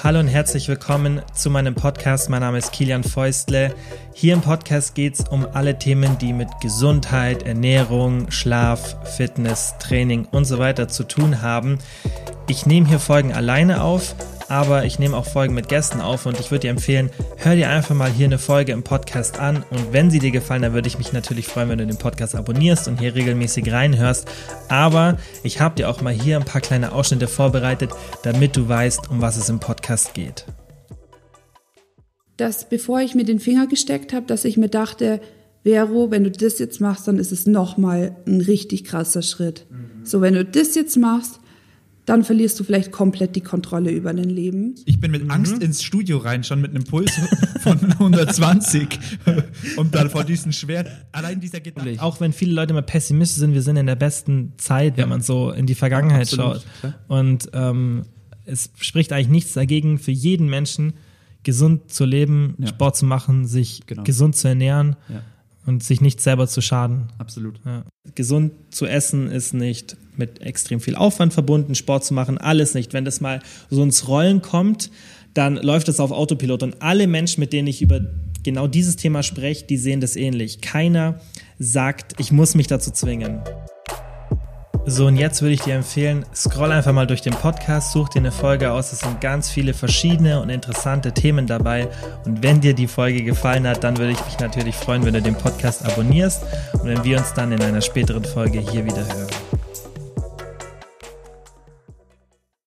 Hallo und herzlich willkommen zu meinem Podcast. Mein Name ist Kilian Feustle. Hier im Podcast geht es um alle Themen, die mit Gesundheit, Ernährung, Schlaf, Fitness, Training und so weiter zu tun haben. Ich nehme hier Folgen alleine auf, aber ich nehme auch Folgen mit Gästen auf und ich würde dir empfehlen, hör dir einfach mal hier eine Folge im Podcast an und wenn sie dir gefallen, dann würde ich mich natürlich freuen, wenn du den Podcast abonnierst und hier regelmäßig reinhörst. Aber ich habe dir auch mal hier ein paar kleine Ausschnitte vorbereitet, damit du weißt, um was es im Podcast geht. Dass bevor ich mir den Finger gesteckt habe, dass ich mir dachte, Vero, wenn du das jetzt machst, dann ist es nochmal ein richtig krasser Schritt. Mhm. So, wenn du das jetzt machst, dann verlierst du vielleicht komplett die Kontrolle über dein Leben. Ich bin mit mhm. Angst ins Studio rein, schon mit einem Puls von 120 und dann vor diesen schweren, allein dieser Gedanke. Auch wenn viele Leute immer pessimistisch sind, wir sind in der besten Zeit, ja. wenn man so in die Vergangenheit Absolut. schaut. Und ähm, es spricht eigentlich nichts dagegen, für jeden Menschen gesund zu leben, ja. Sport zu machen, sich genau. gesund zu ernähren. Ja und sich nicht selber zu schaden. Absolut. Ja. Gesund zu essen ist nicht mit extrem viel Aufwand verbunden, Sport zu machen, alles nicht. Wenn das mal so ins Rollen kommt, dann läuft es auf Autopilot. Und alle Menschen, mit denen ich über genau dieses Thema spreche, die sehen das ähnlich. Keiner sagt, ich muss mich dazu zwingen. So, und jetzt würde ich dir empfehlen, scroll einfach mal durch den Podcast, such dir eine Folge aus. Es sind ganz viele verschiedene und interessante Themen dabei. Und wenn dir die Folge gefallen hat, dann würde ich mich natürlich freuen, wenn du den Podcast abonnierst und wenn wir uns dann in einer späteren Folge hier wieder hören.